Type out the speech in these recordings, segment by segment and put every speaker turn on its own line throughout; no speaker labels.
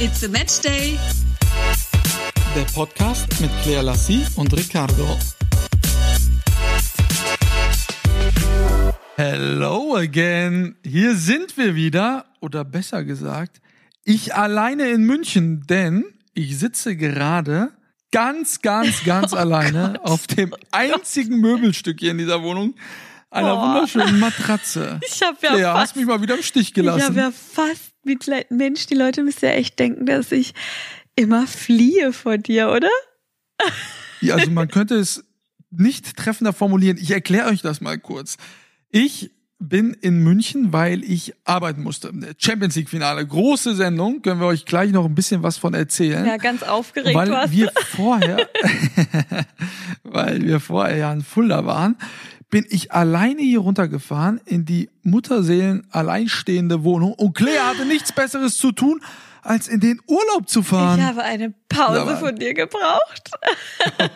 It's a Match Day.
Der Podcast mit Claire Lassie und Ricardo. Hello again. Hier sind wir wieder, oder besser gesagt, ich alleine in München, denn ich sitze gerade ganz, ganz, ganz oh alleine Gott. auf dem einzigen Möbelstück hier in dieser Wohnung, einer Boah. wunderschönen Matratze.
Ich habe ja
Lea,
fast,
hast mich mal wieder im Stich gelassen. Ich
habe ja fast Mitleid. Mensch, die Leute müssen ja echt denken, dass ich immer fliehe vor dir, oder?
Ja, also man könnte es nicht treffender formulieren. Ich erkläre euch das mal kurz. Ich bin in München, weil ich arbeiten musste. Champions League Finale, große Sendung, können wir euch gleich noch ein bisschen was von erzählen.
Ja, ganz aufgeregt
weil
warst
wir vorher, weil wir vorher ja in Fulda waren bin ich alleine hier runtergefahren in die Mutterseelen alleinstehende Wohnung und Claire hatte nichts Besseres zu tun, als in den Urlaub zu fahren.
Ich habe eine Pause von dir gebraucht.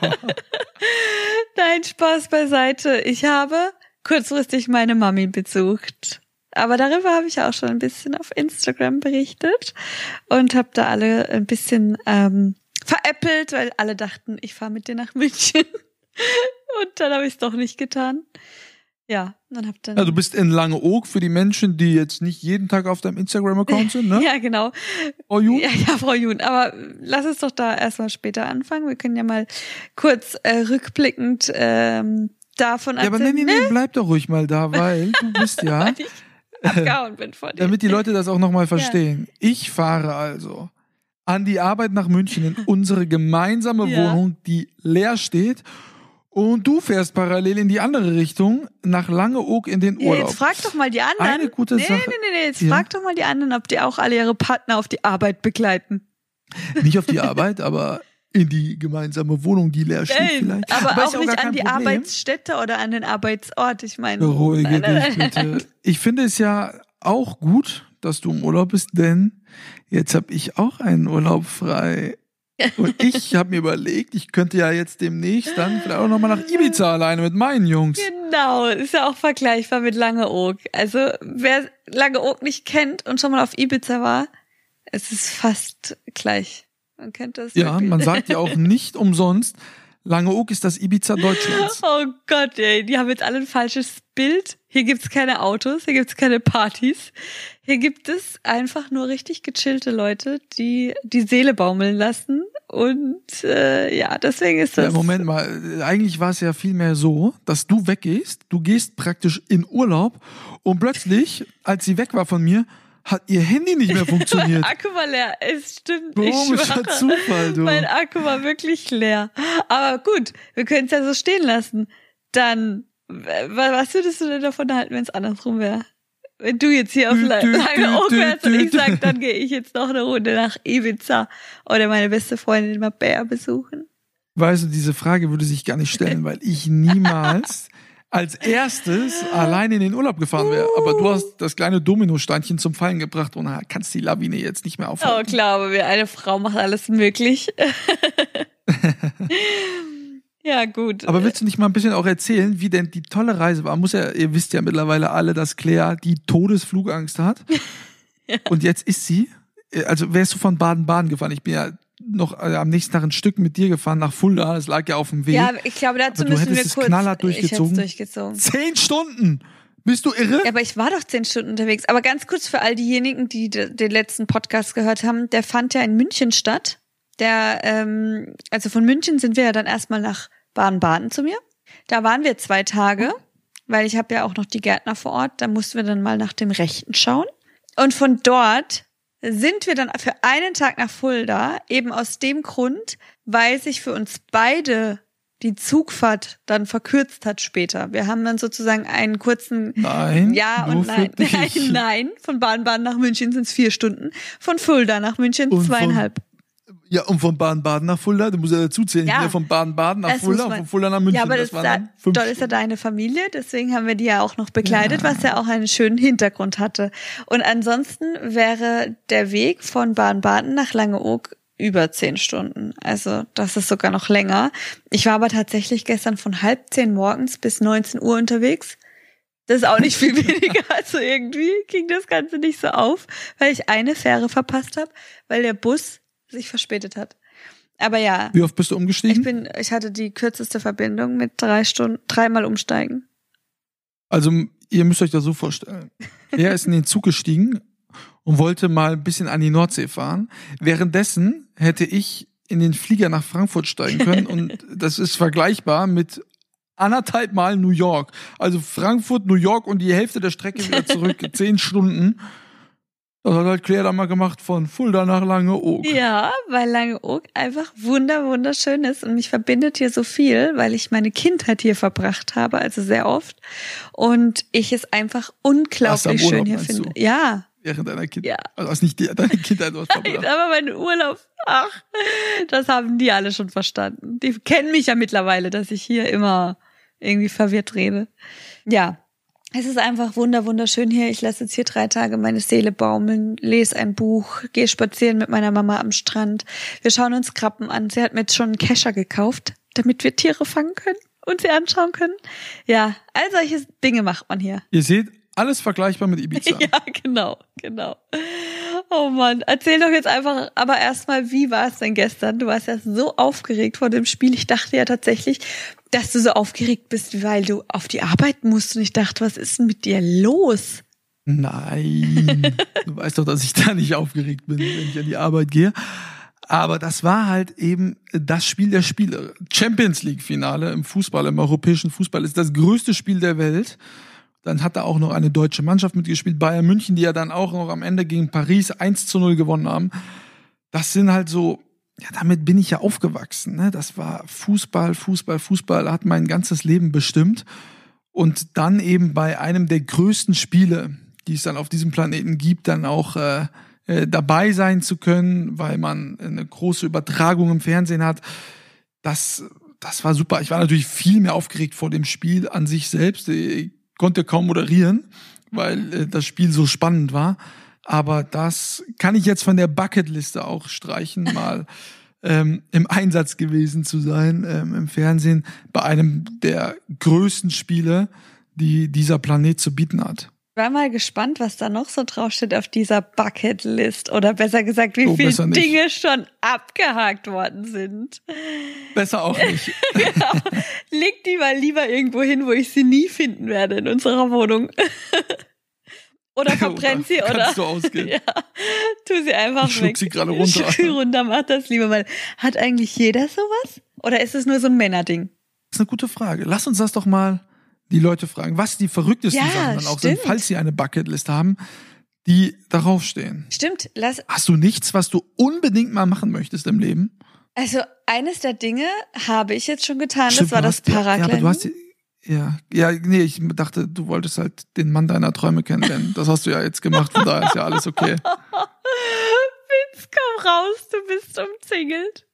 Nein, Spaß beiseite. Ich habe kurzfristig meine Mami besucht. Aber darüber habe ich auch schon ein bisschen auf Instagram berichtet und habe da alle ein bisschen ähm, veräppelt, weil alle dachten, ich fahre mit dir nach München. Und dann habe ich es doch nicht getan. Ja, dann hab dann.
Ja, du bist in Langeoog für die Menschen, die jetzt nicht jeden Tag auf deinem Instagram-Account sind, ne?
ja, genau.
Frau Jun?
Ja, ja, Frau Jun. Aber lass es doch da erstmal später anfangen. Wir können ja mal kurz äh, rückblickend ähm, davon
erzählen. Ja, aber nee, nee, nee, bleib doch ruhig mal da, weil du bist ja. weil ich
abgehauen bin vor dir.
Damit die Leute das auch nochmal verstehen. Ja. Ich fahre also an die Arbeit nach München in unsere gemeinsame ja. Wohnung, die leer steht und du fährst parallel in die andere Richtung nach Langeoog in den Urlaub.
Jetzt frag doch mal die anderen.
Eine gute
nee,
Sache.
Nee, nee, nee, jetzt ja. frag doch mal die anderen, ob die auch alle ihre Partner auf die Arbeit begleiten.
Nicht auf die Arbeit, aber in die gemeinsame Wohnung, die leer steht
Nein,
vielleicht.
Aber, aber auch nicht an die Problem. Arbeitsstätte oder an den Arbeitsort. Ich meine.
Beruhige dich bitte. Ich finde es ja auch gut, dass du im Urlaub bist, denn jetzt habe ich auch einen Urlaub frei. Und ich habe mir überlegt, ich könnte ja jetzt demnächst dann vielleicht auch nochmal nach Ibiza alleine mit meinen Jungs.
Genau, ist ja auch vergleichbar mit Langeoog. Also wer Langeoog nicht kennt und schon mal auf Ibiza war, es ist fast gleich. Man kennt das.
Ja, wirklich. man sagt ja auch nicht umsonst, Langeoog ist das Ibiza Deutschlands.
Oh Gott, ey, die haben jetzt alle ein falsches Bild. Hier gibt's keine Autos, hier gibt's keine Partys. Hier gibt es einfach nur richtig gechillte Leute, die die Seele baumeln lassen. Und äh, ja, deswegen ist das.
Ja, Moment mal, eigentlich war es ja vielmehr so, dass du weggehst, du gehst praktisch in Urlaub und plötzlich, als sie weg war von mir, hat ihr Handy nicht mehr funktioniert.
Akku war leer. Es stimmt.
Komischer Zufall, du.
Mein Akku war wirklich leer. Aber gut, wir können es ja so stehen lassen. Dann, was würdest du denn davon halten, wenn es andersrum wäre? Wenn du jetzt hier auf lange Oak wärst und ich sag, dann gehe ich jetzt noch eine Runde nach Ibiza oder meine beste Freundin Mabea besuchen.
Weißt du, diese Frage würde sich gar nicht stellen, weil ich niemals als erstes alleine in den Urlaub gefahren wäre. Aber du hast das kleine Dominosteinchen zum Fallen gebracht und kannst die Lawine jetzt nicht mehr aufhalten.
Oh, glaube mir, eine Frau macht alles möglich. ja, gut.
Aber willst du nicht mal ein bisschen auch erzählen, wie denn die tolle Reise war? Muss ja, ihr wisst ja mittlerweile alle, dass Claire die Todesflugangst hat. ja. Und jetzt ist sie, also wärst du von Baden-Baden gefahren? Ich bin ja noch äh, am nächsten Tag ein Stück mit dir gefahren nach Fulda. Das lag ja auf dem Weg.
Ja, ich glaube, dazu
aber
müssen wir
es
kurz.
knallhart durchgezogen.
durchgezogen.
Zehn Stunden. Bist du irre?
Ja, aber ich war doch zehn Stunden unterwegs. Aber ganz kurz für all diejenigen, die den letzten Podcast gehört haben, der fand ja in München statt. Der, ähm, also von München sind wir ja dann erstmal nach Baden-Baden zu mir. Da waren wir zwei Tage, weil ich habe ja auch noch die Gärtner vor Ort. Da mussten wir dann mal nach dem Rechten schauen. Und von dort sind wir dann für einen Tag nach Fulda, eben aus dem Grund, weil sich für uns beide die Zugfahrt dann verkürzt hat später. Wir haben dann sozusagen einen kurzen
Nein.
Ja und nein. Nein, nein. Von Baden-Baden nach München sind es vier Stunden. Von Fulda nach München und zweieinhalb.
Von, ja, und von Baden-Baden nach Fulda, du musst ja dazu zählen, ja. von Baden-Baden nach Fulda und von Fulda nach München.
Ja, aber das, das da, dort ist ja deine Familie, deswegen haben wir die ja auch noch begleitet, ja. was ja auch einen schönen Hintergrund hatte. Und ansonsten wäre der Weg von Baden-Baden nach Langeoog über zehn Stunden. Also das ist sogar noch länger. Ich war aber tatsächlich gestern von halb zehn morgens bis 19 Uhr unterwegs. Das ist auch nicht viel weniger. Also irgendwie ging das Ganze nicht so auf, weil ich eine Fähre verpasst habe, weil der Bus sich verspätet hat. Aber ja.
Wie oft bist du umgestiegen?
Ich bin, ich hatte die kürzeste Verbindung mit drei Stunden, dreimal umsteigen.
Also ihr müsst euch das so vorstellen. Er ist in den Zug gestiegen und wollte mal ein bisschen an die Nordsee fahren. Währenddessen hätte ich in den Flieger nach Frankfurt steigen können und das ist vergleichbar mit anderthalb Mal New York. Also Frankfurt, New York und die Hälfte der Strecke wieder zurück, zehn Stunden. Das hat halt Claire da mal gemacht von Fulda nach Langeoog.
Ja, weil Langeoog einfach wunder wunderschön ist und mich verbindet hier so viel, weil ich meine Kindheit hier verbracht habe, also sehr oft und ich es einfach unglaublich schön Urlaub, hier finde. Du? Ja.
Während deiner Kindheit. Ja. Also nicht die, deine Kindheit was
verbracht. aber mein Urlaub, ach, das haben die alle schon verstanden. Die kennen mich ja mittlerweile, dass ich hier immer irgendwie verwirrt rede. Ja, es ist einfach wunder wunderschön hier. Ich lasse jetzt hier drei Tage meine Seele baumeln, lese ein Buch, gehe spazieren mit meiner Mama am Strand. Wir schauen uns Krabben an. Sie hat mir jetzt schon einen Kescher gekauft, damit wir Tiere fangen können und sie anschauen können. Ja, all solche Dinge macht man hier.
Ihr seht, alles vergleichbar mit Ibiza.
ja, genau, genau. Oh Mann, erzähl doch jetzt einfach, aber erstmal, wie war es denn gestern? Du warst ja so aufgeregt vor dem Spiel. Ich dachte ja tatsächlich, dass du so aufgeregt bist, weil du auf die Arbeit musst. Und ich dachte, was ist denn mit dir los?
Nein, du weißt doch, dass ich da nicht aufgeregt bin, wenn ich an die Arbeit gehe. Aber das war halt eben das Spiel der Spiele. Champions League Finale im Fußball, im europäischen Fußball ist das größte Spiel der Welt. Dann hat da auch noch eine deutsche Mannschaft mitgespielt, Bayern München, die ja dann auch noch am Ende gegen Paris 1 zu 0 gewonnen haben. Das sind halt so, ja, damit bin ich ja aufgewachsen. Ne? Das war Fußball, Fußball, Fußball hat mein ganzes Leben bestimmt. Und dann eben bei einem der größten Spiele, die es dann auf diesem Planeten gibt, dann auch äh, äh, dabei sein zu können, weil man eine große Übertragung im Fernsehen hat. Das, das war super. Ich war natürlich viel mehr aufgeregt vor dem Spiel an sich selbst. Ich konnte kaum moderieren, weil äh, das Spiel so spannend war. Aber das kann ich jetzt von der Bucketliste auch streichen, mal ähm, im Einsatz gewesen zu sein ähm, im Fernsehen bei einem der größten Spiele, die dieser Planet zu bieten hat.
Ich war mal gespannt, was da noch so draufsteht auf dieser Bucketlist oder besser gesagt, wie oh, viele Dinge schon abgehakt worden sind.
Besser auch nicht.
genau. Leg die mal lieber irgendwo hin, wo ich sie nie finden werde in unserer Wohnung. Oder verbrennt sie, oder?
Kannst du ausgehen. ja.
Tu sie einfach
ich
weg.
sie gerade runter.
Schluck sie runter, mach das lieber mal. Hat eigentlich jeder sowas? Oder ist es nur so ein Männerding?
Das ist eine gute Frage. Lass uns das doch mal die Leute fragen, was die verrücktesten ja, Sachen dann auch stimmt. sind, falls sie eine Bucketlist haben, die darauf stehen.
Stimmt. Lass
Hast du nichts, was du unbedingt mal machen möchtest im Leben?
Also eines der Dinge habe ich jetzt schon getan, Stimmt, das war das Paragliding. Ja, aber du hast
ja, ja, nee, ich dachte, du wolltest halt den Mann deiner Träume kennenlernen. Das hast du ja jetzt gemacht, von daher ist ja alles okay.
Vince, komm raus, du bist umzingelt.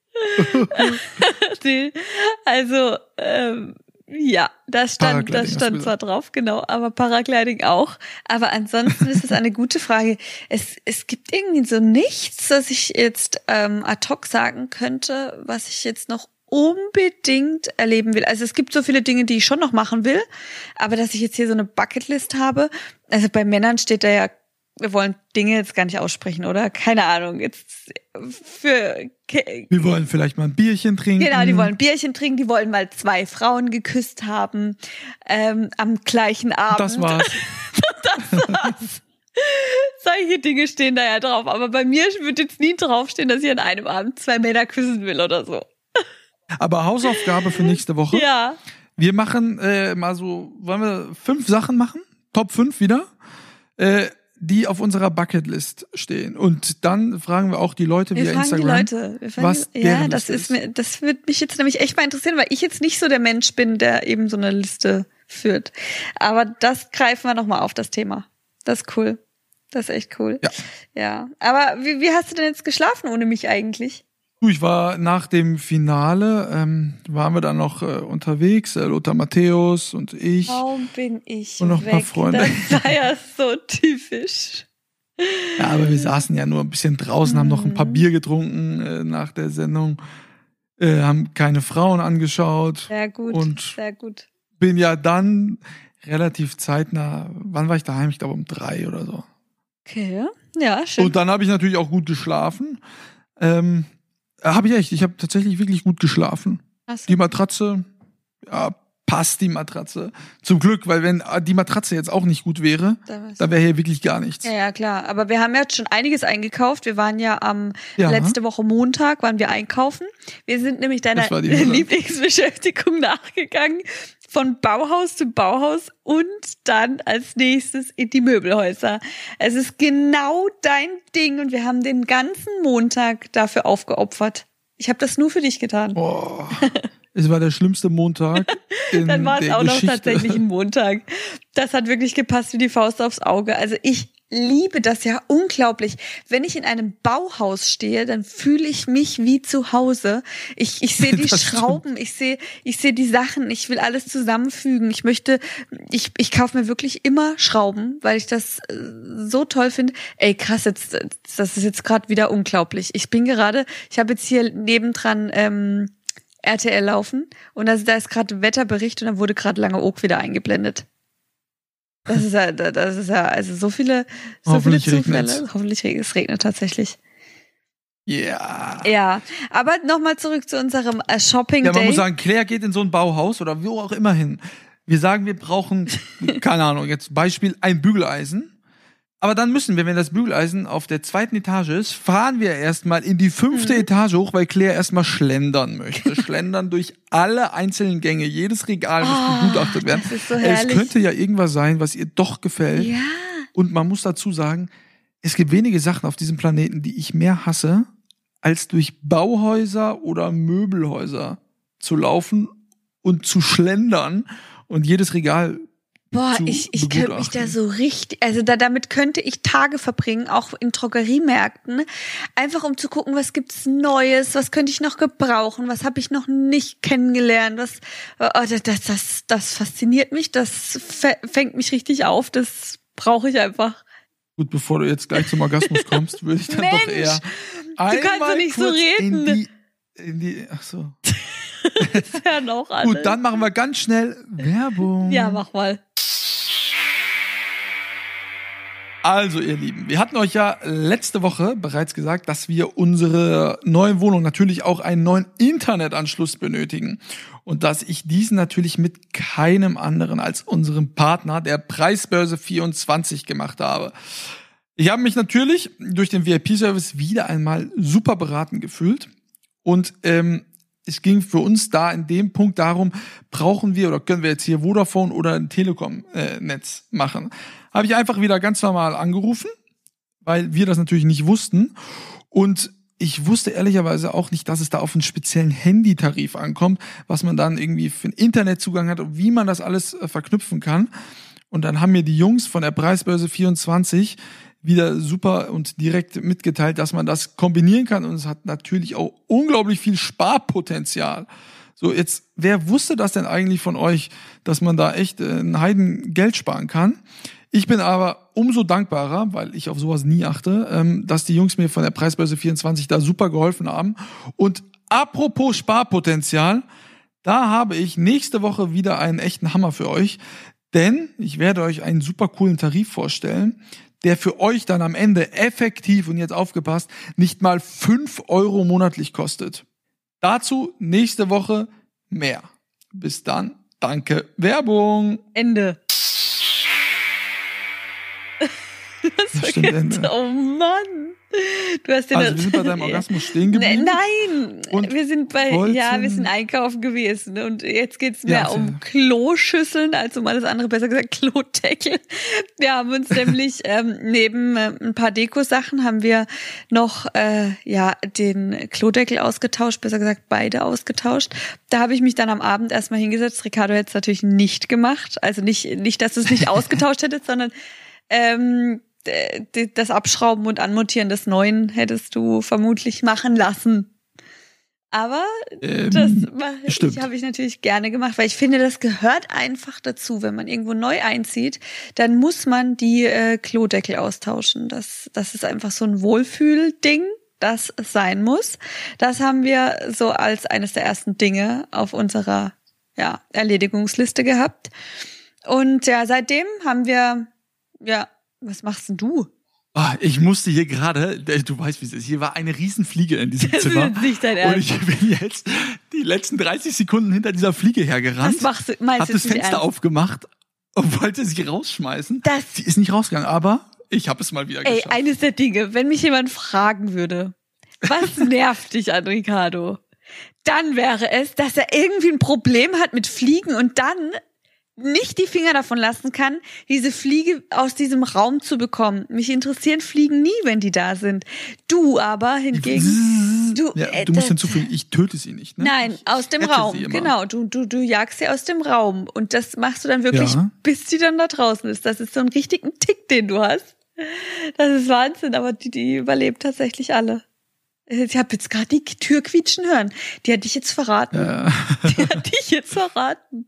also, ähm, ja, das stand, das stand zwar drauf, genau, aber Paragliding auch. Aber ansonsten ist es eine gute Frage. Es, es gibt irgendwie so nichts, was ich jetzt ähm, ad hoc sagen könnte, was ich jetzt noch unbedingt erleben will. Also es gibt so viele Dinge, die ich schon noch machen will, aber dass ich jetzt hier so eine Bucketlist habe, also bei Männern steht da ja, wir wollen Dinge jetzt gar nicht aussprechen, oder? Keine Ahnung. Jetzt für
Wir wollen vielleicht mal ein Bierchen trinken.
Genau, die wollen ein Bierchen trinken, die wollen mal zwei Frauen geküsst haben ähm, am gleichen Abend.
Das war's.
das war's. Solche Dinge stehen da ja drauf. Aber bei mir wird jetzt nie draufstehen, dass ich an einem Abend zwei Männer küssen will oder so.
Aber Hausaufgabe für nächste Woche.
Ja.
Wir machen äh, mal so, wollen wir fünf Sachen machen? Top fünf wieder. Äh, die auf unserer Bucketlist stehen. Und dann fragen wir auch die Leute wir via Instagram. Die Leute. Wir was
die, ja, das ist, ist mir, das wird mich jetzt nämlich echt mal interessieren, weil ich jetzt nicht so der Mensch bin, der eben so eine Liste führt. Aber das greifen wir nochmal auf, das Thema. Das ist cool. Das ist echt cool.
Ja.
Ja. Aber wie, wie hast du denn jetzt geschlafen ohne mich eigentlich?
Du, ich war nach dem Finale, ähm, waren wir dann noch äh, unterwegs, äh, Lothar Matthäus und ich.
Warum bin ich
Und noch
weg?
ein paar Freunde.
Das war ja so typisch.
Ja, aber wir saßen ja nur ein bisschen draußen, mhm. haben noch ein paar mhm. Bier getrunken äh, nach der Sendung, äh, haben keine Frauen angeschaut.
Sehr gut,
und
sehr gut.
Bin ja dann relativ zeitnah. Wann war ich daheim? Ich glaube um drei oder so.
Okay, ja, schön.
Und dann habe ich natürlich auch gut geschlafen. Ähm, habe ich echt. Ich habe tatsächlich wirklich gut geschlafen.
Du-
Die Matratze, ja, passt die Matratze. Zum Glück, weil wenn äh, die Matratze jetzt auch nicht gut wäre,
Da
wäre hier wirklich gar nichts.
Ja, ja, klar. Aber wir haben jetzt schon einiges eingekauft. Wir waren ja am
Ja.
letzte Woche Montag, waren wir einkaufen. Wir sind nämlich deiner. Lieblingsbeschäftigung nachgegangen. Von Bauhaus zu Bauhaus und dann als nächstes in die Möbelhäuser. Es ist genau dein Ding und wir haben den ganzen Montag dafür aufgeopfert. Ich habe das nur für dich getan.
Boah, es war der schlimmste Montag
Dann war es auch noch
Geschichte.
tatsächlich ein Montag. Das hat wirklich gepasst wie die Faust aufs Auge. Also ich liebe das ja unglaublich. Wenn ich in einem Bauhaus stehe, dann fühle ich mich wie zu Hause. Ich, ich sehe die. Schrauben, ich sehe ich sehe die Sachen, ich will alles zusammenfügen. Ich möchte, ich, ich kaufe mir wirklich immer Schrauben, weil ich das äh, so toll finde. Ey, krass, jetzt, das ist jetzt gerade wieder unglaublich. Ich bin gerade, ich habe jetzt hier nebendran ähm, RTL laufen und da, da ist gerade Wetterbericht und da wurde gerade Lange Oak wieder eingeblendet. Das ist ja, das ist ja, also so viele, so viele Zufälle.
regnet's.
Hoffentlich regnet es regnet tatsächlich.
Ja.
Ja, aber nochmal zurück zu unserem äh, Shopping
Ja, man
Day.
muss sagen, Claire geht in so ein Bauhaus oder wo auch immer hin. Wir sagen, wir brauchen, keine Ahnung, jetzt Beispiel ein Bügeleisen. Aber dann müssen wir, wenn das Bügeleisen auf der zweiten Etage ist, fahren wir erstmal in die fünfte
Mhm.
Etage hoch, weil Claire erstmal schlendern möchte. schlendern durch alle einzelnen Gänge. Jedes Regal muss
Ah,
begutachtet werden.
das ist so
es
herrlich.
könnte ja irgendwas sein, was ihr doch gefällt.
ja,
Und man muss dazu sagen, es gibt wenige Sachen auf diesem Planeten, die ich mehr hasse, als durch Bauhäuser oder Möbelhäuser zu laufen und zu schlendern und jedes Regal
boah, ich, ich könnte mich da so richtig, also da, damit könnte ich Tage verbringen, auch in Drogeriemärkten, einfach um zu gucken, was gibt's Neues, was könnte ich noch gebrauchen, was habe ich noch nicht kennengelernt, was, oh, das, das, das, das fasziniert mich, das fä- fängt mich richtig auf, das brauche ich einfach.
Gut, bevor du jetzt gleich zum Orgasmus kommst, würde ich dann doch
Mensch,
eher
kannst doch nicht so reden.
In die, in die, ach so.
Das hören auch alle.
Gut, dann machen wir ganz schnell Werbung.
Ja, mach mal.
Also, ihr Lieben, wir hatten euch ja letzte Woche bereits gesagt, dass wir unsere neue Wohnung natürlich auch einen neuen Internetanschluss benötigen. Und dass ich diesen natürlich mit keinem anderen als unserem Partner der Preisbörse 24 gemacht habe. Ich habe mich natürlich durch den VIP-Service wieder einmal super beraten gefühlt. Und ähm, es ging für uns da in dem Punkt darum, brauchen wir oder können wir jetzt hier Vodafone oder ein Telekom-Netz machen. Habe ich einfach wieder ganz normal angerufen, weil wir das natürlich nicht wussten. Und ich wusste ehrlicherweise auch nicht, dass es da auf einen speziellen Handytarif ankommt, was man dann irgendwie für einen Internetzugang hat und wie man das alles äh, verknüpfen kann. Und dann haben mir die Jungs von der Preisbörse 24 wieder super und direkt mitgeteilt, dass man das kombinieren kann und es hat natürlich auch unglaublich viel Sparpotenzial. So, jetzt, wer wusste das denn eigentlich von euch, dass man da echt äh, ein Heiden Geld sparen kann? Ich bin aber umso dankbarer, weil ich auf sowas nie achte, ähm, dass die Jungs mir von der Preisbörse 24 da super geholfen haben. Und apropos Sparpotenzial, da habe ich nächste Woche wieder einen echten Hammer für euch. Denn ich werde euch einen super coolen Tarif vorstellen, der für euch dann am Ende effektiv und jetzt aufgepasst nicht mal fünf Euro monatlich kostet. Dazu nächste Woche mehr. Bis dann. Danke. Werbung.
Ende.
Das stimmt, Ende.
Oh Mann. Du hast den
Also wir sind bei deinem Orgasmus stehen geblieben.
Ne- Nein,
Und
wir sind bei,
wollten-
ja, wir sind einkaufen gewesen und jetzt geht's mehr
Ja,
um. Kloschüsseln als um alles andere, besser gesagt Klodeckel. Wir haben uns nämlich ähm, neben äh, ein paar Deko-Sachen haben wir noch äh, ja den Klodeckel ausgetauscht, besser gesagt beide ausgetauscht. Da habe ich mich dann am Abend erstmal hingesetzt. Ricardo hätte es natürlich nicht gemacht, also nicht nicht, dass du es nicht ausgetauscht hättest, sondern ähm, das Abschrauben und Anmontieren des Neuen hättest du vermutlich machen lassen. Aber
Ähm,
das habe ich natürlich gerne gemacht, weil ich finde, das gehört einfach dazu. Wenn man irgendwo neu einzieht, dann muss man die äh, Klodeckel austauschen. Das, das ist einfach so ein Wohlfühlding, das sein muss. Das haben wir so als eines der ersten Dinge auf unserer ja, Erledigungsliste gehabt. Und ja, seitdem haben wir, ja, was machst denn du?
Ah, ich musste hier gerade, du weißt, wie es ist, hier war eine Riesenfliege in diesem
Das
Zimmer.
ist nicht dein Ernst.
Und ich bin jetzt die letzten 30 Sekunden hinter dieser Fliege hergerannt.
Was machst du? Meinst
hab das Fenster
ernst?
aufgemacht und wollte sie rausschmeißen.
Das-
sie ist nicht rausgegangen, aber ich habe es mal wieder
Ey,
geschafft.
eines der Dinge, wenn mich jemand fragen würde, was nervt dich an Ricardo? Dann wäre es, dass er irgendwie ein Problem hat mit Fliegen und dann nicht die Finger davon lassen kann, diese Fliege aus diesem Raum zu bekommen. Mich interessieren Fliegen nie, wenn die da sind. Du aber hingegen, du,
ja,
äh,
du musst hinzufügen, ich töte sie nicht. Ne?
Nein,
ich
aus dem Raum. Genau, du, du, du jagst sie aus dem Raum. Und das machst du dann wirklich,
Ja.
bis sie dann da draußen ist. Das ist so ein richtigen Tick, den du hast. Das ist Wahnsinn, aber die, die überlebt tatsächlich alle. Ich habe jetzt gerade die Tür quietschen hören. Die hat dich jetzt verraten.
Ja.
Die hat dich jetzt verraten.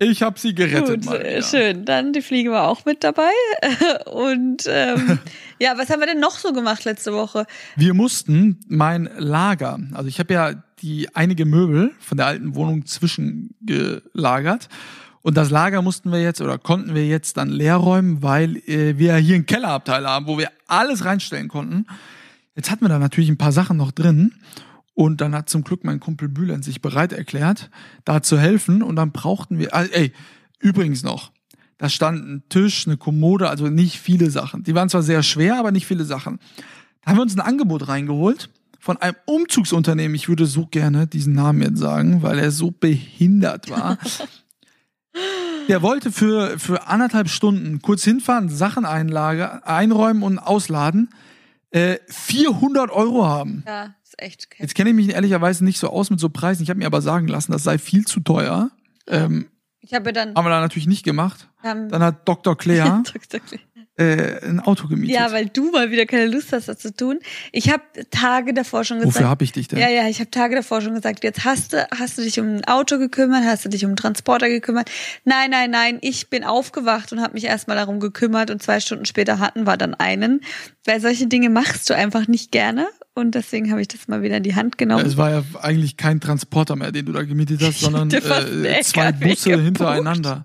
Ich habe sie gerettet.
Gut,
mal
schön. Dann die Fliege war auch mit dabei. Und ähm, ja, was haben wir denn noch so gemacht letzte Woche?
Wir mussten mein Lager, also ich habe ja die einige Möbel von der alten Wohnung zwischengelagert. Und das Lager mussten wir jetzt oder konnten wir jetzt dann leer räumen, weil äh, wir hier einen Kellerabteil haben, wo wir alles reinstellen konnten. Jetzt hatten wir da natürlich ein paar Sachen noch drin. Und dann hat zum Glück mein Kumpel Bülent sich bereit erklärt, da zu helfen. Und dann brauchten wir, ah, ey, übrigens noch, da stand ein Tisch, eine Kommode, also nicht viele Sachen. Die waren zwar sehr schwer, aber nicht viele Sachen. Da haben wir uns ein Angebot reingeholt von einem Umzugsunternehmen. Ich würde so gerne diesen Namen jetzt sagen, weil er so behindert war. Der wollte für, für anderthalb Stunden kurz hinfahren, Sachen einlager, einräumen und ausladen, äh, 400 Euro haben.
Ja, ist echt okay.
Jetzt kenne ich mich ehrlicherweise nicht so aus mit so Preisen. Ich habe mir aber sagen lassen, das sei viel zu teuer. Ähm,
Ich habe dann.
haben wir da natürlich nicht gemacht.
haben-
Dann hat Dr. Claire
Dr. Klee.
Äh, ein Auto gemietet.
Ja, weil du mal wieder keine Lust hast, das zu tun. Ich habe Tage davor schon gesagt.
Wofür habe ich dich denn?
Ja, ja, ich habe Tage davor schon gesagt, jetzt hast du, hast du dich um ein Auto gekümmert, hast du dich um einen Transporter gekümmert. Nein, nein, nein, ich bin aufgewacht und habe mich erstmal darum gekümmert und zwei Stunden später hatten wir dann einen. Weil solche Dinge machst du einfach nicht gerne und deswegen habe ich das mal wieder in die Hand genommen.
Es war ja eigentlich kein Transporter mehr, den du da gemietet hast, sondern äh, zwei Busse
gebucht.
hintereinander.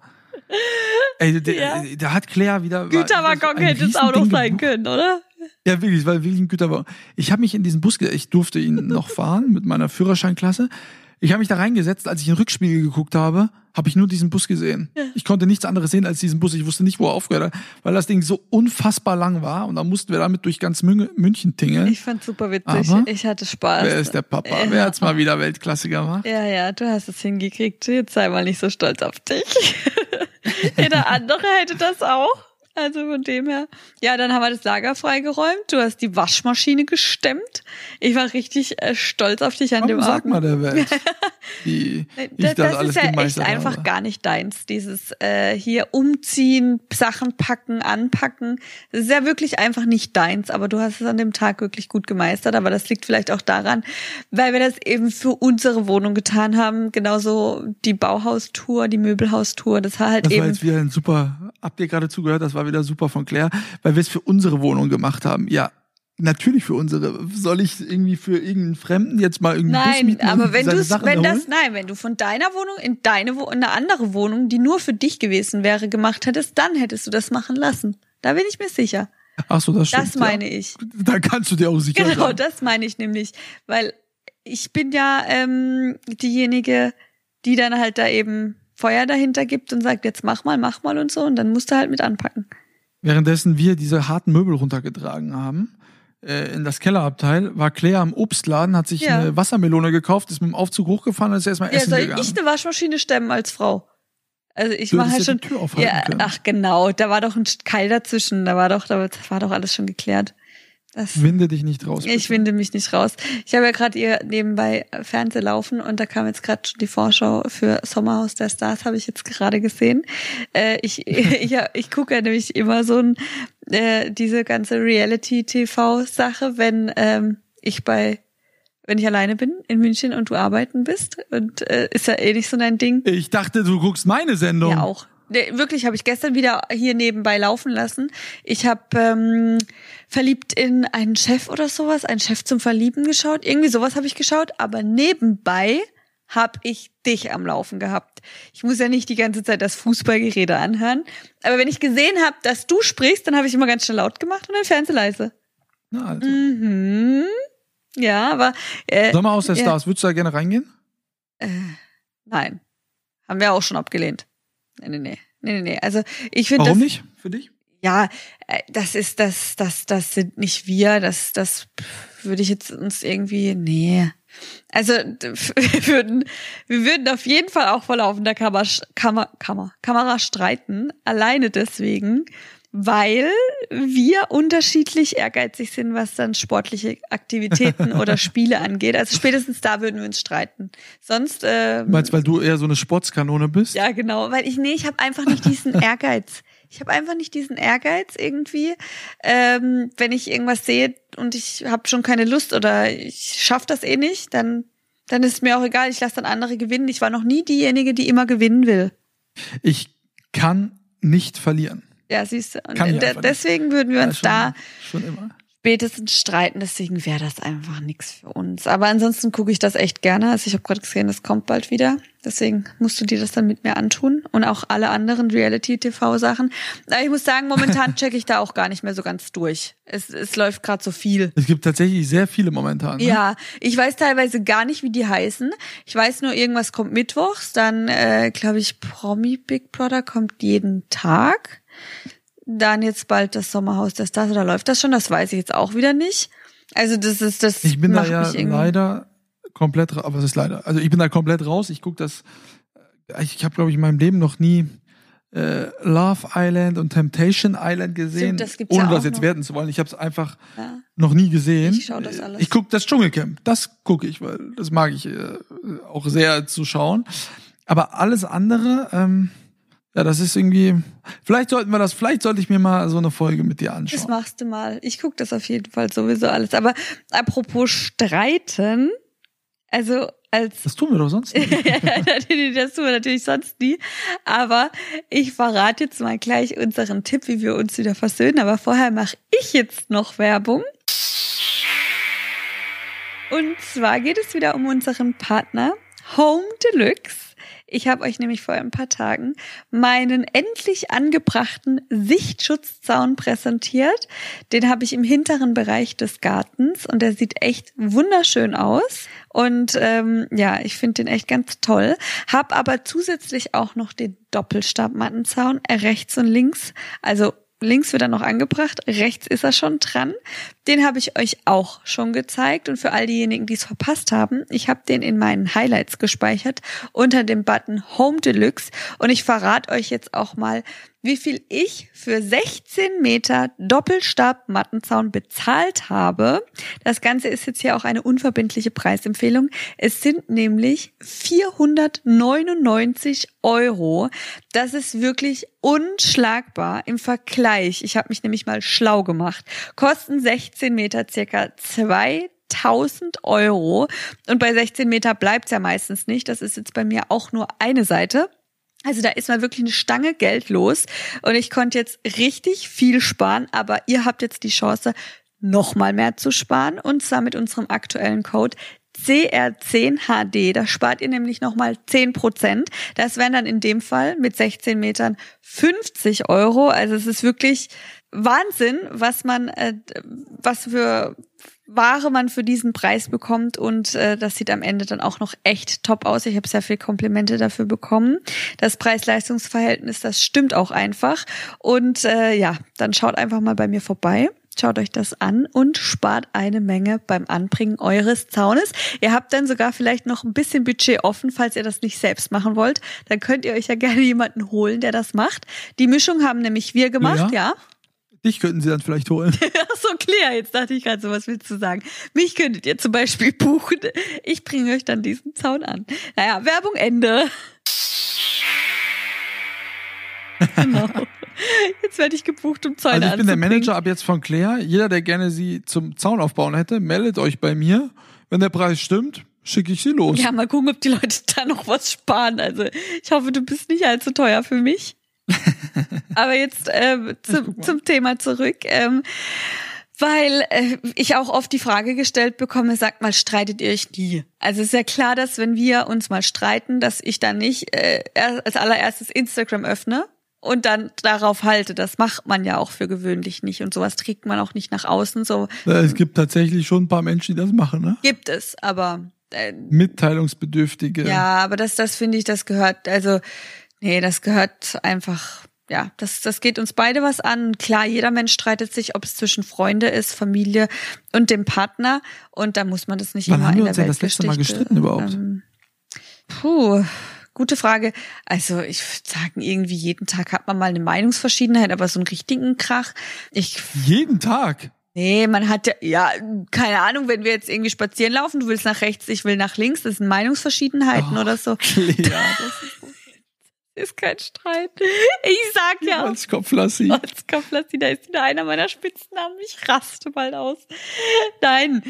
Ey, der,
Ja.
der hat Claire wieder.
Güterwaggon hätte es auch noch sein können, oder?
Ja, wirklich, weil wirklich ein Güterwagen. Ich habe mich in diesen Bus, ich durfte ihn noch fahren mit meiner Führerscheinklasse. Ich habe mich da reingesetzt, als ich in den Rückspiegel geguckt habe, habe ich nur diesen Bus gesehen. Ich konnte nichts anderes sehen als diesen Bus. Ich wusste nicht, wo er aufgehört hat, weil das Ding so unfassbar lang war und dann mussten wir damit durch ganz Mün- München tingeln.
Ich fand's super witzig.
Aber
ich hatte Spaß.
Wer ist der Papa?
Ja.
Wer hat's mal wieder Weltklasse gemacht?
Ja, ja, du hast es hingekriegt. Jetzt sei mal nicht so stolz auf dich. Jeder andere hätte das auch. Also von dem her. Ja, dann haben wir das Lager freigeräumt. Du hast die Waschmaschine gestemmt. Ich war richtig äh, stolz auf dich an
Warum
dem
sag
Abend.
mal der Welt, ich das,
das, das
alles
ist ja echt einfach
habe.
gar nicht deins. Dieses äh, hier umziehen, Sachen packen, anpacken. Das ist ja wirklich einfach nicht deins. Aber du hast es an dem Tag wirklich gut gemeistert. Aber das liegt vielleicht auch daran, weil wir das eben für unsere Wohnung getan haben. Genauso die Bauhaustour, die Möbelhaustour. Das war halt
Das war
eben.
jetzt wieder ein super, habt ihr gerade zugehört, das war wieder super von Claire, weil wir es für unsere Wohnung gemacht haben. Ja, natürlich für unsere. Soll ich irgendwie für irgendeinen Fremden jetzt mal irgendwie
Nein, aber wenn du wenn
da
das nein, wenn du von deiner Wohnung in deine in eine andere Wohnung, die nur für dich gewesen wäre, gemacht hättest, dann hättest du das machen lassen. Da bin ich mir sicher.
Ach so, das stimmt.
Das meine ich.
ja. Da kannst du dir auch sicher
Genau,
sein.
das meine ich nämlich, weil ich bin ja ähm, diejenige, die dann halt da eben Feuer dahinter gibt und sagt, jetzt mach mal, mach mal und so und dann musst du halt mit anpacken.
Währenddessen wir diese harten Möbel runtergetragen haben, äh, in das Kellerabteil, war Claire am Obstladen, hat sich
Ja.
eine Wassermelone gekauft, ist mit dem Aufzug hochgefahren und ist erstmal
Ja,
essen
soll
gegangen.
ich eine Waschmaschine stemmen als Frau? Also ich mache halt
ja
schon.
Tür aufhalten
Ja,
können.
ach genau, da war doch ein Keil dazwischen, da war doch, da war doch alles schon geklärt. Das,
Winde dich nicht raus.
ich
bitte.
winde mich nicht raus. Ich habe ja gerade ihr nebenbei Fernseh laufen und da kam jetzt gerade schon die Vorschau für Sommerhaus der Stars, habe ich jetzt gerade gesehen. Äh, ich ich, ich gucke ja nämlich immer so ein, äh, diese ganze Reality-TV-Sache, wenn ähm, ich bei, wenn ich alleine bin in München und du arbeiten bist. Und äh, ist ja eh nicht so dein Ding.
Ich dachte, du guckst meine Sendung.
Ja, auch. Nee, wirklich, habe ich gestern wieder hier nebenbei laufen lassen. Ich habe ähm, verliebt in einen Chef oder sowas, einen Chef zum Verlieben geschaut. Irgendwie sowas habe ich geschaut, aber nebenbei habe ich dich am Laufen gehabt. Ich muss ja nicht die ganze Zeit das Fußballgerede anhören. Aber wenn ich gesehen habe, dass du sprichst, dann habe ich immer ganz schnell laut gemacht und dann Fernseher leise.
Na, also.
Mhm. Ja, aber. Äh,
Sommer aus der
ja.
Stars, würdest du da gerne reingehen?
Äh, nein. Haben wir auch schon abgelehnt. Nee, nee, nee. Nee, nee. Also ich finde das.
Warum nicht? Für dich?
Ja, äh, das ist das, das, das sind nicht wir. Das, das würde ich jetzt uns irgendwie. Nee. Also wir würden, wir würden auf jeden Fall auch vor laufender Kamera, Kamera, Kamera, Kamera streiten. Alleine deswegen, weil wir unterschiedlich ehrgeizig sind, was dann sportliche Aktivitäten oder Spiele angeht. Also spätestens da würden wir uns streiten. Sonst äh,
Du meinst, weil du eher so eine Sportskanone bist?
ja, genau, weil ich nee, ich habe einfach nicht diesen Ehrgeiz. Ich habe einfach nicht diesen Ehrgeiz irgendwie, ähm, wenn ich irgendwas sehe und ich habe schon keine Lust oder ich schaff das eh nicht, dann dann ist mir auch egal. Ich lasse dann andere gewinnen. Ich war noch nie diejenige, die immer gewinnen will.
Ich kann nicht verlieren.
Ja, siehst du. Und de- deswegen würden wir
Ja,
uns
schon,
da
Schon
spätestens streiten. Deswegen wäre das einfach nichts für uns. Aber ansonsten gucke ich das echt gerne. Also ich habe gerade gesehen, das kommt bald wieder. Deswegen musst du dir das dann mit mir antun. Und auch alle anderen Reality-TV-Sachen. Aber ich muss sagen, momentan checke ich da auch gar nicht mehr so ganz durch. Es, es läuft gerade so viel.
Es gibt tatsächlich sehr viele momentan. Ne?
Ja, ich weiß teilweise gar nicht, wie die heißen. Ich weiß nur, irgendwas kommt mittwochs, dann äh, glaube ich, Promi Big Brother kommt jeden Tag. Dann jetzt bald das Sommerhaus der Stars, oder läuft das schon? Das weiß ich jetzt auch wieder nicht. Also das ist das.
Ich bin da ja leider komplett, aber was ist leider? Also ich bin da komplett raus. Ich gucke das, äh, ich habe glaube ich in meinem Leben noch nie äh, Love Island und Temptation Island gesehen,
Stimmt, das gibt's
ohne
ja
das jetzt
noch.
werten zu wollen. Ich habe es einfach
Ja.
noch nie gesehen.
Ich schau das alles.
Ich gucke das Dschungelcamp, das gucke ich, weil das mag ich äh, auch sehr zu schauen. Aber alles andere, ähm, ja, das ist irgendwie. Vielleicht sollten wir das, vielleicht sollte ich mir mal so eine Folge mit dir
Das
anschauen.
machst du mal. Ich guck das auf jeden Fall sowieso alles. Aber apropos streiten, also als
Das tun wir doch sonst
natürlich, das tun wir natürlich sonst nie. Aber ich verrate jetzt mal gleich unseren Tipp, wie wir uns wieder versöhnen. Aber vorher mache ich jetzt noch Werbung. Und zwar geht es wieder um unseren Partner Home Deluxe. Ich habe euch nämlich vor ein paar Tagen meinen endlich angebrachten Sichtschutzzaun präsentiert. Den habe ich im hinteren Bereich des Gartens und der sieht echt wunderschön aus. Und ähm, ja, ich finde den echt ganz toll. Hab aber zusätzlich auch noch den Doppelstabmattenzaun rechts und links. Also links wird er noch angebracht, rechts ist er schon dran. Den habe ich euch auch schon gezeigt und für all diejenigen, die es verpasst haben, ich habe den in meinen Highlights gespeichert unter dem Button Home Deluxe und ich verrate euch jetzt auch mal, wie viel ich für 16 Meter Doppelstab-Mattenzaun bezahlt habe. Das Ganze ist jetzt hier auch eine unverbindliche Preisempfehlung. Es sind nämlich 499 Euro. Das ist wirklich unschlagbar im Vergleich. Ich habe mich nämlich mal schlau gemacht. Kosten 16 Meter circa 2000 Euro. Und bei 16 Meter bleibt's ja meistens nicht. Das ist jetzt bei mir auch nur eine Seite. Also da ist mal wirklich eine Stange Geld los und ich konnte jetzt richtig viel sparen, aber ihr habt jetzt die Chance, noch mal mehr zu sparen und zwar mit unserem aktuellen Code CR10HD. Da spart ihr nämlich nochmal 10 Prozent. Das wären dann in dem Fall mit 16 Metern 50 Euro. Also es ist wirklich Wahnsinn, was man, äh, was für Ware man für diesen Preis bekommt und äh, das sieht am Ende dann auch noch echt top aus. Ich habe sehr viel Komplimente dafür bekommen. Das Preis-Leistungs-Verhältnis, das stimmt auch einfach. Und äh, ja, dann schaut einfach mal bei mir vorbei. Schaut euch das an und spart eine Menge beim Anbringen eures Zaunes. Ihr habt dann sogar vielleicht noch ein bisschen Budget offen, falls ihr das nicht selbst machen wollt. Dann könnt ihr euch ja gerne jemanden holen, der das macht. Die Mischung haben nämlich wir gemacht, ja.
Ja. Dich könnten sie dann vielleicht holen.
Ach so, klar, jetzt dachte ich gerade so, was willst du sagen? Mich könntet ihr zum Beispiel buchen. Ich bringe euch dann diesen Zaun an. Naja, Werbung Ende. genau. Jetzt werde ich gebucht, um Zäune
Also ich bin der. Manager ab jetzt von Claire. Jeder, der gerne sie zum Zaun aufbauen hätte, meldet euch bei mir. Wenn der Preis stimmt, schicke ich sie los.
Ja, mal gucken, ob die Leute da noch was sparen. Also ich hoffe, du bist nicht allzu teuer für mich. Aber jetzt
guck
zum, zum Thema zurück. Ähm, weil äh, ich auch oft die Frage gestellt bekomme, sagt mal, streitet ihr euch nie? Also ist ja klar, dass wenn wir uns mal streiten, dass ich dann nicht äh, als allererstes Instagram öffne und dann darauf halte. Das macht man ja auch für gewöhnlich nicht und sowas trägt man auch nicht nach außen. So
Es gibt tatsächlich schon ein paar Menschen, die das machen, ne?
gibt es, aber äh,
Mitteilungsbedürftige.
ja, aber das, das finde ich, das gehört, also nee, das gehört einfach. Ja, das, das geht uns beide was an. Klar, jeder Mensch streitet sich, ob es zwischen Freunde ist, Familie und dem Partner. Und da muss man das nicht
Wann
immer
haben
in
wir
der
uns
Welt
das letzte Mal gestritten überhaupt?
Ähm, puh, gute Frage. Also ich würde sagen, irgendwie jeden Tag hat man mal eine Meinungsverschiedenheit, aber so einen richtigen Krach. Ich
Jeden Tag.
Nee, man hat ja, ja, keine Ahnung, wenn wir jetzt irgendwie spazieren laufen, du willst nach rechts, ich will nach links, das sind Meinungsverschiedenheiten
Oh,
oder so.
Claire,
Ist kein Streit. Ich sag ja.
als Kopflassi.
Holzkopflassi, da ist wieder einer meiner Spitznamen. Ich raste bald aus. Nein.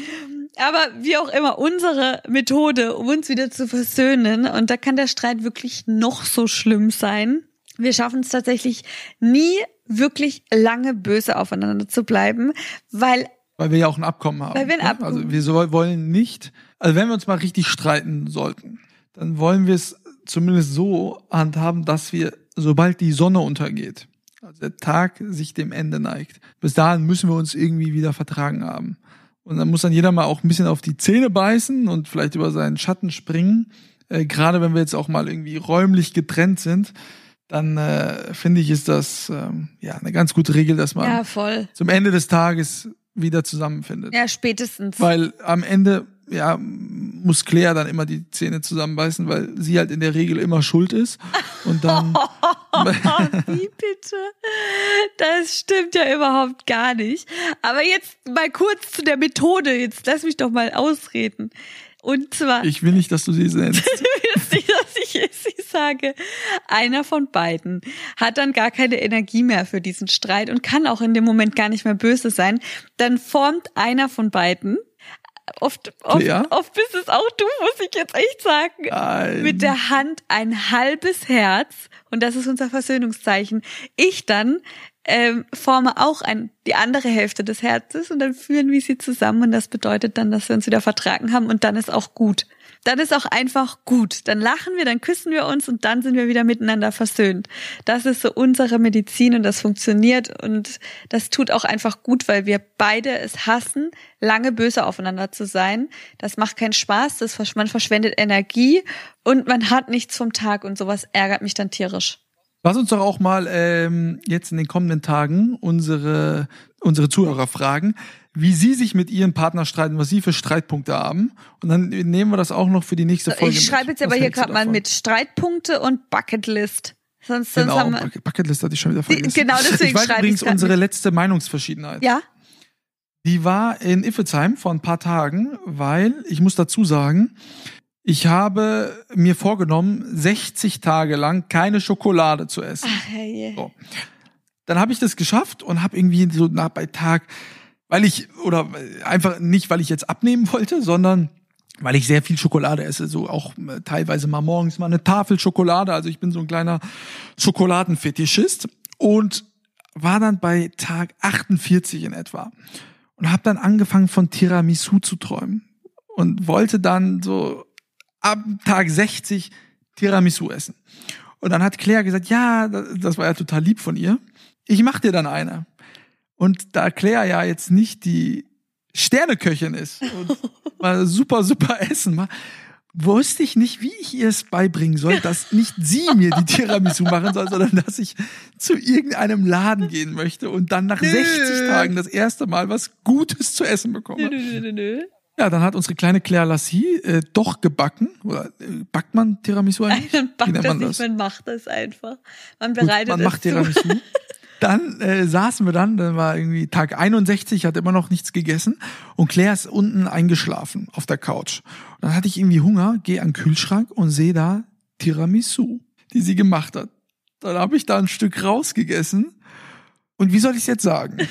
Aber wie auch immer, unsere Methode, um uns wieder zu versöhnen, und da kann der Streit wirklich noch so schlimm sein. Wir schaffen es tatsächlich nie wirklich lange böse aufeinander zu bleiben, weil
Weil wir ja auch ein Abkommen haben.
Weil wir ein
ne?
Abkommen-
Also wir so, wollen nicht, also wenn wir uns mal richtig streiten sollten, dann wollen wir es zumindest so handhaben, dass wir, sobald die Sonne untergeht, also der Tag sich dem Ende neigt, bis dahin müssen wir uns irgendwie wieder vertragen haben. Und dann muss dann jeder mal auch ein bisschen auf die Zähne beißen und vielleicht über seinen Schatten springen. Äh, Gerade wenn wir jetzt auch mal irgendwie räumlich getrennt sind, dann äh, finde ich, ist das ähm, ja eine ganz gute Regel, dass man
ja,
zum Ende des Tages wieder zusammenfindet.
Ja, spätestens.
Weil am Ende, ja, muss Claire dann immer die Zähne zusammenbeißen, weil sie halt in der Regel immer schuld ist. Und dann,
Wie bitte? Das stimmt ja überhaupt gar nicht. Aber jetzt mal kurz zu der Methode. Jetzt lass mich doch mal ausreden. Und zwar,
ich will nicht, dass du sie nennst.
du willst nicht, dass ich sie sage. Einer von beiden hat dann gar keine Energie mehr für diesen Streit und kann auch in dem Moment gar nicht mehr böse sein. Dann formt einer von beiden, oft, oft,
Lea?
oft bist es auch du, muss ich jetzt echt sagen,
Nein.
mit der Hand ein halbes Herz und das ist unser Versöhnungszeichen. Ich dann ähm, forme auch ein, die andere Hälfte des Herzes und dann führen wir sie zusammen und das bedeutet dann, dass wir uns wieder vertragen haben und dann ist auch gut. Dann ist auch einfach gut. Dann lachen wir, dann küssen wir uns und dann sind wir wieder miteinander versöhnt. Das ist so unsere Medizin und das funktioniert und das tut auch einfach gut, weil wir beide es hassen, lange böse aufeinander zu sein. Das macht keinen Spaß, das, man verschwendet Energie und man hat nichts vom Tag und sowas ärgert mich dann tierisch.
Lass uns doch auch mal ähm, jetzt in den kommenden Tagen unsere, unsere Zuhörer fragen, wie sie sich mit ihrem Partner streiten, was sie für Streitpunkte haben. Und dann nehmen wir das auch noch für die nächste Folge.
Ich schreibe
mit.
jetzt aber
Was
hier gerade mal mit Streitpunkte und Bucketlist. Sonst, sonst
Genau,
haben wir,
Bucket- Bucketlist hatte ich schon wieder vergessen.
genau deswegen
ich weiß
schreibe
übrigens unsere
mit.
letzte Meinungsverschiedenheit.
ja,
Die war in Iffelsheim vor ein paar Tagen, weil ich muss dazu sagen, ich habe mir vorgenommen, 60 Tage lang keine Schokolade zu essen.
Ach, herrje.
So. Dann habe ich das geschafft und habe irgendwie so nach bei Tag, weil ich oder einfach nicht, weil ich jetzt abnehmen wollte, sondern weil ich sehr viel Schokolade esse, so auch äh, teilweise mal morgens mal eine Tafel Schokolade. Also ich bin so ein kleiner Schokoladenfetischist und war dann bei Tag 48 in etwa und habe dann angefangen von Tiramisu zu träumen und wollte dann so ab Tag 60 Tiramisu essen. Und dann hat Claire gesagt, ja, das das war ja total lieb von ihr. Ich mach dir dann eine. Und da Claire ja jetzt nicht die Sterneköchin ist und mal super, super Essen macht, wusste ich nicht, wie ich ihr es beibringen soll, dass nicht sie mir die Tiramisu machen soll, sondern dass ich zu irgendeinem Laden gehen möchte und dann nach 60 Tagen das erste Mal was Gutes zu essen bekomme.
Nö, nö, nö.
Ja, dann hat unsere kleine Claire Lassie äh, doch gebacken. Oder äh, backt man Tiramisu eigentlich?
Man backt
nennt
das
man
nicht, man macht das einfach. Man
Gut,
bereitet
man
es
macht. Tiramisu. Dann äh, saßen wir dann, dann war irgendwie Tag 61, hat immer noch nichts gegessen und Claire ist unten eingeschlafen auf der Couch. Und dann hatte ich irgendwie Hunger, gehe an den Kühlschrank und sehe da Tiramisu, die sie gemacht hat. Dann habe ich da ein Stück rausgegessen und wie soll ich es jetzt sagen?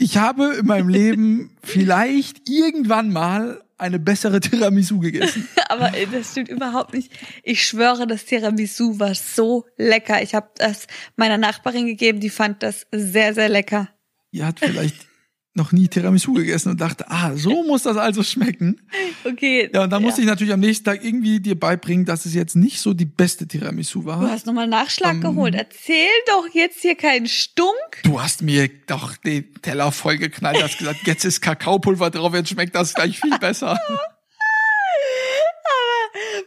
Ich habe in meinem Leben vielleicht irgendwann mal eine bessere Tiramisu gegessen.
Aber äh, das stimmt überhaupt nicht. Ich schwöre, das Tiramisu war so lecker. Ich habe das meiner Nachbarin gegeben, die fand das sehr, sehr lecker.
Ihr hat vielleicht noch nie Tiramisu gegessen und dachte, ah, so muss das also schmecken.
Okay.
Ja, und dann musste ich natürlich am nächsten Tag irgendwie dir beibringen, dass es jetzt nicht so die beste Tiramisu war.
Du hast nochmal Nachschlag
Ähm,
geholt. Erzähl doch jetzt hier keinen Stunk.
Du hast mir doch den Teller vollgeknallt, hast gesagt, jetzt ist Kakaopulver drauf, jetzt schmeckt das gleich viel besser.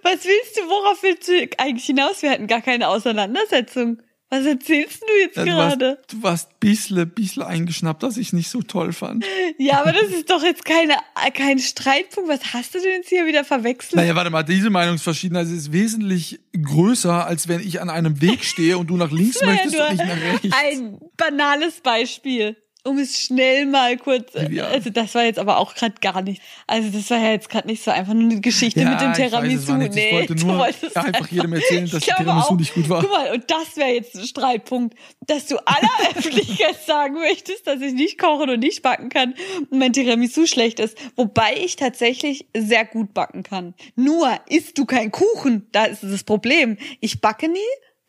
Was willst du, worauf willst du eigentlich hinaus? Wir hatten gar keine Auseinandersetzung. Was erzählst du jetzt
Ja,
gerade?
du warst bissle, bissle eingeschnappt, dass ich nicht so toll fand.
Ja, aber das ist doch jetzt keine, kein Streitpunkt. Was hast du denn jetzt hier wieder verwechselt?
Naja, warte mal, diese Meinungsverschiedenheit ist wesentlich größer, als wenn ich an einem Weg stehe und du nach links möchtest und ich nach rechts.
Ein banales Beispiel. Um es schnell mal kurz.
Ja.
Also das war jetzt aber auch gerade gar nicht. Also das war ja jetzt gerade nicht so einfach nur eine Geschichte
Ja,
mit dem
weiß,
Tiramisu.
war nichts. Ich
nee,
wollte nur
wolltest
einfach jedem erzählen, dass
glaube
Tiramisu
auch,
nicht gut war.
Guck mal, und das wäre jetzt ein Streitpunkt, dass du aller Öffentlichkeit sagen möchtest, dass ich nicht kochen und nicht backen kann und mein Tiramisu schlecht ist. Wobei ich tatsächlich sehr gut backen kann. Nur isst du keinen Kuchen, da ist das Problem. Ich backe nie,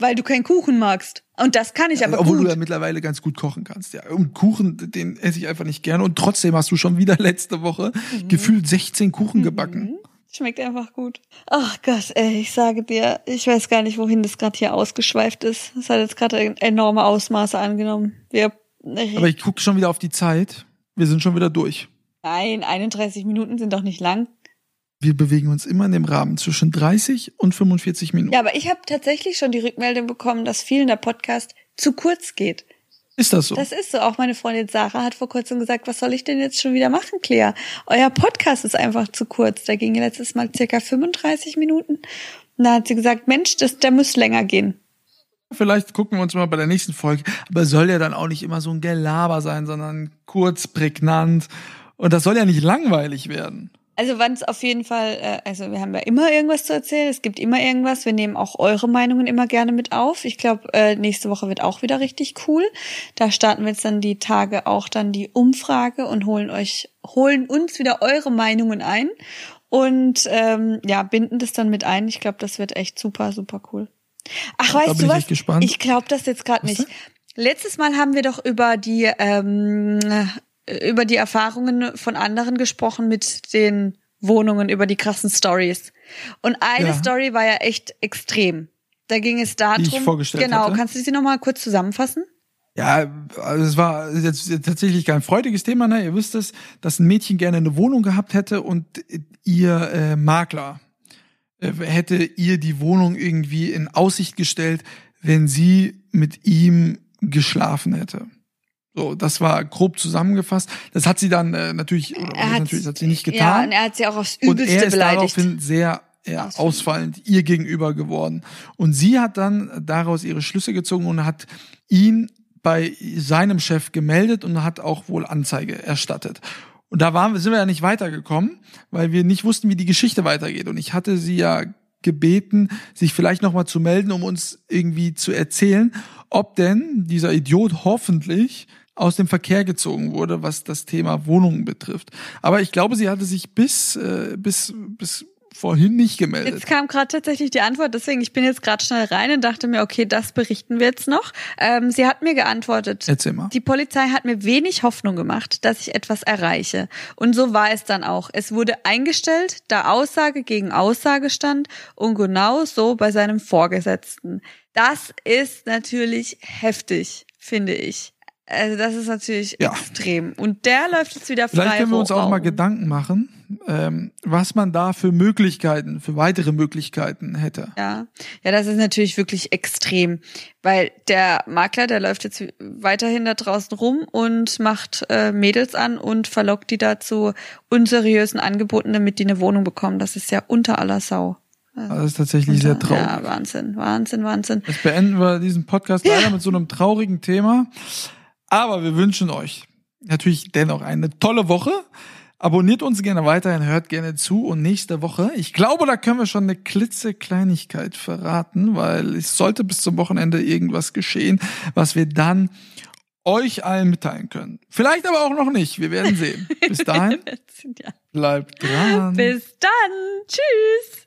weil du keinen Kuchen magst. Und das kann ich aber
Obwohl
gut.
du ja mittlerweile ganz gut kochen kannst. Ja. Und Kuchen, den esse ich einfach nicht gerne. Und trotzdem hast du schon wieder letzte Woche
Mhm.
gefühlt 16 Kuchen gebacken.
Schmeckt einfach gut. Ach Gott, ey, ich sage dir, ich weiß gar nicht, wohin das gerade hier ausgeschweift ist. Es hat jetzt gerade enorme Ausmaße angenommen. Wir,
Aber ich gucke schon wieder auf die Zeit. Wir sind schon wieder durch.
nein, 31 Minuten sind doch nicht lang.
Wir bewegen uns immer in dem Rahmen zwischen 30 und 45 Minuten.
Ja, aber ich habe tatsächlich schon die Rückmeldung bekommen, dass vielen der Podcast zu kurz geht.
Ist das so?
Das ist so. Auch meine Freundin Sarah hat vor kurzem gesagt, was soll ich denn jetzt schon wieder machen, Claire? Euer Podcast ist einfach zu kurz. Da ging letztes Mal circa 35 Minuten. Und da hat sie gesagt, Mensch, das, der muss länger gehen.
Vielleicht gucken wir uns mal bei der nächsten Folge. Aber soll ja dann auch nicht immer so ein Gelaber sein, sondern kurz, prägnant. Und das soll ja nicht langweilig werden.
Also wann es auf jeden Fall, äh, also wir haben ja immer irgendwas zu erzählen, es gibt immer irgendwas, wir nehmen auch eure Meinungen immer gerne mit auf. Ich glaube, äh, nächste Woche wird auch wieder richtig cool. Da starten wir jetzt dann die Tage auch dann die Umfrage und holen euch, holen uns wieder eure Meinungen ein und ähm, ja, binden das dann mit ein. Ich glaube, das wird echt super, super cool. Ach,
Da
weißt du
ich
was?
gespannt.
Ich glaube das jetzt gerade nicht. Letztes Mal haben wir doch über die ähm, über die Erfahrungen von anderen gesprochen mit den Wohnungen, über die krassen Stories. Und eine
Ja.
Story war ja echt extrem. Da ging es darum,
Die ich vorgestellt
genau,
hatte.
kannst du sie noch mal kurz zusammenfassen?
Ja, also es war jetzt tatsächlich kein freudiges Thema, ne? Ihr wisst es, dass ein Mädchen gerne eine Wohnung gehabt hätte und ihr äh, Makler äh, hätte ihr die Wohnung irgendwie in Aussicht gestellt, wenn sie mit ihm geschlafen hätte. So, das war grob zusammengefasst. Das hat sie dann äh, natürlich,
Er hat
natürlich das hat sie nicht
Ja,
getan.
und er hat sie auch aufs
Und
Übelste
er ist
beleidigt.
daraufhin sehr ja,
Ausfallend.
ausfallend ihr gegenüber geworden. Und sie hat dann daraus ihre Schlüsse gezogen und hat ihn bei seinem Chef gemeldet und hat auch wohl Anzeige erstattet. Und da waren, sind wir ja nicht weitergekommen, weil wir nicht wussten, wie die Geschichte weitergeht. Und ich hatte sie ja gebeten, sich vielleicht nochmal zu melden, um uns irgendwie zu erzählen, ob denn dieser Idiot hoffentlich aus dem Verkehr gezogen wurde, was das Thema Wohnungen betrifft. Aber ich glaube, sie hatte sich bis, äh, bis, bis vorhin nicht gemeldet.
Jetzt kam gerade tatsächlich die Antwort, deswegen ich bin jetzt gerade schnell rein und dachte mir, okay, das berichten wir jetzt noch. Ähm, sie hat mir geantwortet.
Erzähl mal.
Die Polizei hat mir wenig Hoffnung gemacht, dass ich etwas erreiche. Und so war es dann auch. Es wurde eingestellt, da Aussage gegen Aussage stand und genau so bei seinem Vorgesetzten. Das ist natürlich heftig, finde ich. Also das ist natürlich
Ja.
extrem. Und der läuft jetzt wieder frei.
Vielleicht können wir uns auch mal. Gedanken machen, ähm, was man da für Möglichkeiten, für weitere Möglichkeiten hätte.
Ja, ja, das ist natürlich wirklich extrem, weil der Makler, der läuft jetzt weiterhin da draußen rum und macht äh, Mädels an und verlockt die dazu unseriösen Angeboten, damit die eine Wohnung bekommen. Das ist ja unter aller Sau.
Das ist tatsächlich sehr traurig.
Ja, Wahnsinn, Wahnsinn, Wahnsinn.
Jetzt beenden wir diesen Podcast leider mit so einem traurigen Thema. Aber wir wünschen euch natürlich dennoch eine tolle Woche. Abonniert uns gerne weiterhin, hört gerne zu und nächste Woche, ich glaube, da können wir schon eine klitzekleinigkeit verraten, weil es sollte bis zum Wochenende irgendwas geschehen, was wir dann euch allen mitteilen können. Vielleicht aber auch noch nicht, wir werden sehen. Bis dahin, bleibt dran.
Bis dann. Tschüss.